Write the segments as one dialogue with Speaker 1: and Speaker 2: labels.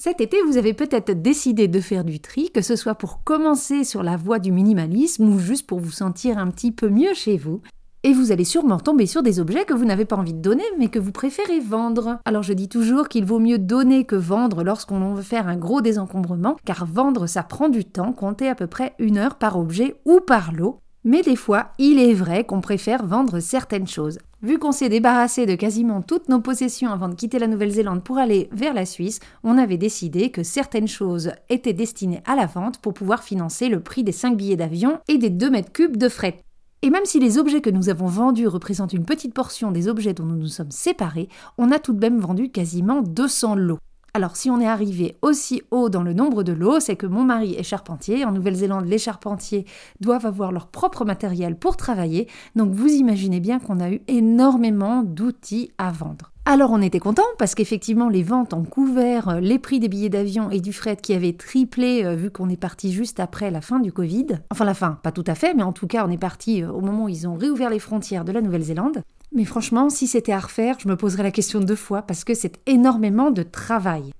Speaker 1: Cet été, vous avez peut-être décidé de faire du tri, que ce soit pour commencer sur la voie du minimalisme ou juste pour vous sentir un petit peu mieux chez vous. Et vous allez sûrement tomber sur des objets que vous n'avez pas envie de donner, mais que vous préférez vendre. Alors je dis toujours qu'il vaut mieux donner que vendre lorsqu'on veut faire un gros désencombrement, car vendre ça prend du temps, comptez à peu près une heure par objet ou par lot. Mais des fois, il est vrai qu'on préfère vendre certaines choses. Vu qu'on s'est débarrassé de quasiment toutes nos possessions avant de quitter la Nouvelle-Zélande pour aller vers la Suisse, on avait décidé que certaines choses étaient destinées à la vente pour pouvoir financer le prix des 5 billets d'avion et des 2 mètres cubes de fret. Et même si les objets que nous avons vendus représentent une petite portion des objets dont nous nous sommes séparés, on a tout de même vendu quasiment 200 lots. Alors si on est arrivé aussi haut dans le nombre de lots, c'est que mon mari est charpentier. En Nouvelle-Zélande, les charpentiers doivent avoir leur propre matériel pour travailler. Donc vous imaginez bien qu'on a eu énormément d'outils à vendre. Alors on était content parce qu'effectivement les ventes ont couvert euh, les prix des billets d'avion et du fret qui avaient triplé euh, vu qu'on est parti juste après la fin du Covid. Enfin la fin, pas tout à fait, mais en tout cas on est parti euh, au moment où ils ont réouvert les frontières de la Nouvelle-Zélande. Mais franchement, si c'était à refaire, je me poserais la question deux fois parce que c'est énormément de travail.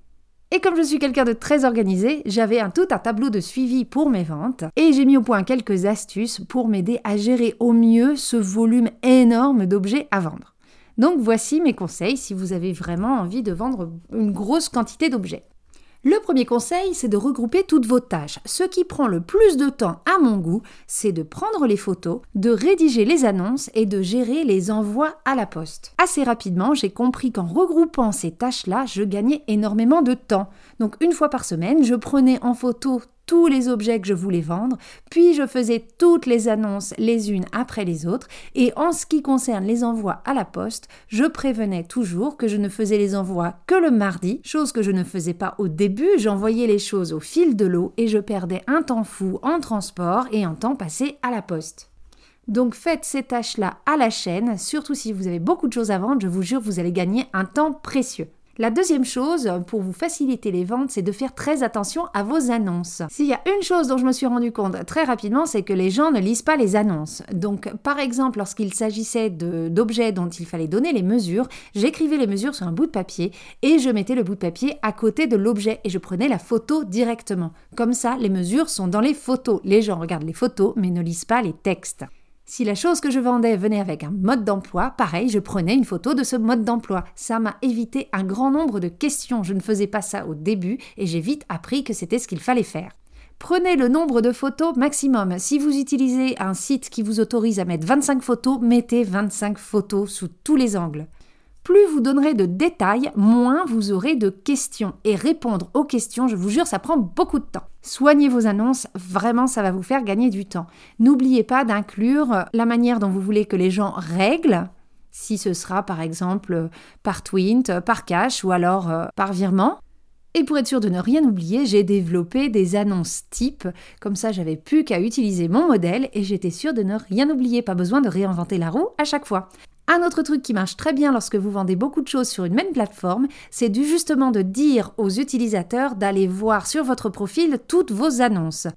Speaker 1: Et comme je suis quelqu'un de très organisé, j'avais un tout un tableau de suivi pour mes ventes et j'ai mis au point quelques astuces pour m'aider à gérer au mieux ce volume énorme d'objets à vendre. Donc voici mes conseils si vous avez vraiment envie de vendre une grosse quantité d'objets. Le premier conseil, c'est de regrouper toutes vos tâches. Ce qui prend le plus de temps à mon goût, c'est de prendre les photos, de rédiger les annonces et de gérer les envois à la poste. Assez rapidement, j'ai compris qu'en regroupant ces tâches-là, je gagnais énormément de temps. Donc une fois par semaine, je prenais en photo tous les objets que je voulais vendre, puis je faisais toutes les annonces les unes après les autres, et en ce qui concerne les envois à la poste, je prévenais toujours que je ne faisais les envois que le mardi, chose que je ne faisais pas au début, j'envoyais les choses au fil de l'eau et je perdais un temps fou en transport et en temps passé à la poste. Donc faites ces tâches-là à la chaîne, surtout si vous avez beaucoup de choses à vendre, je vous jure, vous allez gagner un temps précieux. La deuxième chose, pour vous faciliter les ventes, c'est de faire très attention à vos annonces. S'il y a une chose dont je me suis rendu compte très rapidement, c'est que les gens ne lisent pas les annonces. Donc, par exemple, lorsqu'il s'agissait d'objets dont il fallait donner les mesures, j'écrivais les mesures sur un bout de papier et je mettais le bout de papier à côté de l'objet et je prenais la photo directement. Comme ça, les mesures sont dans les photos. Les gens regardent les photos mais ne lisent pas les textes. Si la chose que je vendais venait avec un mode d'emploi, pareil, je prenais une photo de ce mode d'emploi. Ça m'a évité un grand nombre de questions. Je ne faisais pas ça au début et j'ai vite appris que c'était ce qu'il fallait faire. Prenez le nombre de photos maximum. Si vous utilisez un site qui vous autorise à mettre 25 photos, mettez 25 photos sous tous les angles plus vous donnerez de détails, moins vous aurez de questions. Et répondre aux questions, je vous jure, ça prend beaucoup de temps. Soignez vos annonces, vraiment ça va vous faire gagner du temps. N'oubliez pas d'inclure la manière dont vous voulez que les gens règlent, si ce sera par exemple par Twint, par cash ou alors euh, par virement. Et pour être sûr de ne rien oublier, j'ai développé des annonces type, comme ça j'avais plus qu'à utiliser mon modèle et j'étais sûre de ne rien oublier, pas besoin de réinventer la roue à chaque fois. Un autre truc qui marche très bien lorsque vous vendez beaucoup de choses sur une même plateforme, c'est justement de dire aux utilisateurs d'aller voir sur votre profil toutes vos annonces.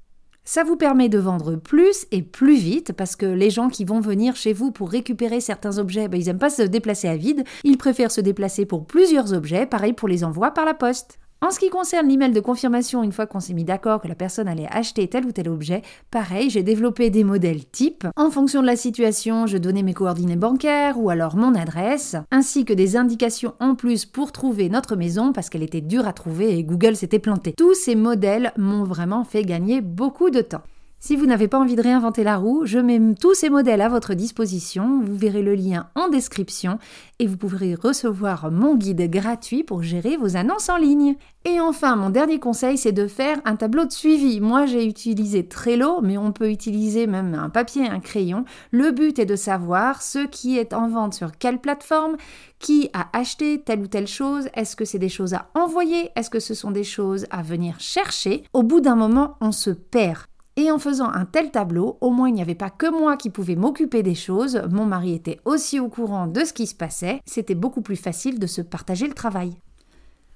Speaker 1: Ça vous permet de vendre plus et plus vite parce que les gens qui vont venir chez vous pour récupérer certains objets, ben, ils n'aiment pas se déplacer à vide, ils préfèrent se déplacer pour plusieurs objets, pareil pour les envois par la poste. En ce qui concerne l'email de confirmation, une fois qu'on s'est mis d'accord que la personne allait acheter tel ou tel objet, pareil, j'ai développé des modèles types. En fonction de la situation, je donnais mes coordonnées bancaires ou alors mon adresse, ainsi que des indications en plus pour trouver notre maison parce qu'elle était dure à trouver et Google s'était planté. Tous ces modèles m'ont vraiment fait gagner beaucoup de temps. Si vous n'avez pas envie de réinventer la roue, je mets tous ces modèles à votre disposition. Vous verrez le lien en description et vous pourrez recevoir mon guide gratuit pour gérer vos annonces en ligne. Et enfin, mon dernier conseil, c'est de faire un tableau de suivi. Moi, j'ai utilisé Trello, mais on peut utiliser même un papier un crayon. Le but est de savoir ce qui est en vente sur quelle plateforme, qui a acheté telle ou telle chose, est-ce que c'est des choses à envoyer, est-ce que ce sont des choses à venir chercher. Au bout d'un moment, on se perd. Et en faisant un tel tableau, au moins il n'y avait pas que moi qui pouvais m'occuper des choses, mon mari était aussi au courant de ce qui se passait, c'était beaucoup plus facile de se partager le travail.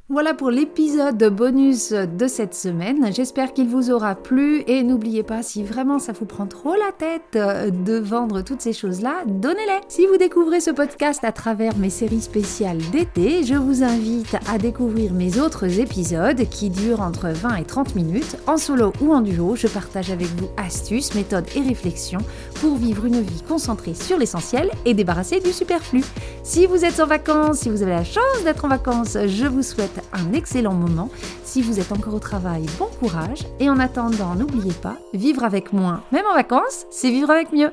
Speaker 1: Voilà pour l'épisode bonus de cette semaine. J'espère qu'il vous aura plu et n'oubliez pas, si vraiment ça vous prend trop la tête de vendre toutes ces choses-là, donnez-les. Si vous découvrez ce podcast à travers mes séries spéciales d'été, je vous invite à découvrir mes autres épisodes qui durent entre 20 et 30 minutes. En solo ou en duo, je partage avec vous astuces, méthodes et réflexions pour vivre une vie concentrée sur l'essentiel et débarrassée du superflu. Si vous êtes en vacances, si vous avez la chance d'être en vacances, je vous un excellent moment. Si vous êtes encore au travail, bon courage. Et en attendant, n'oubliez pas, vivre avec moins, même en vacances, c'est vivre avec mieux.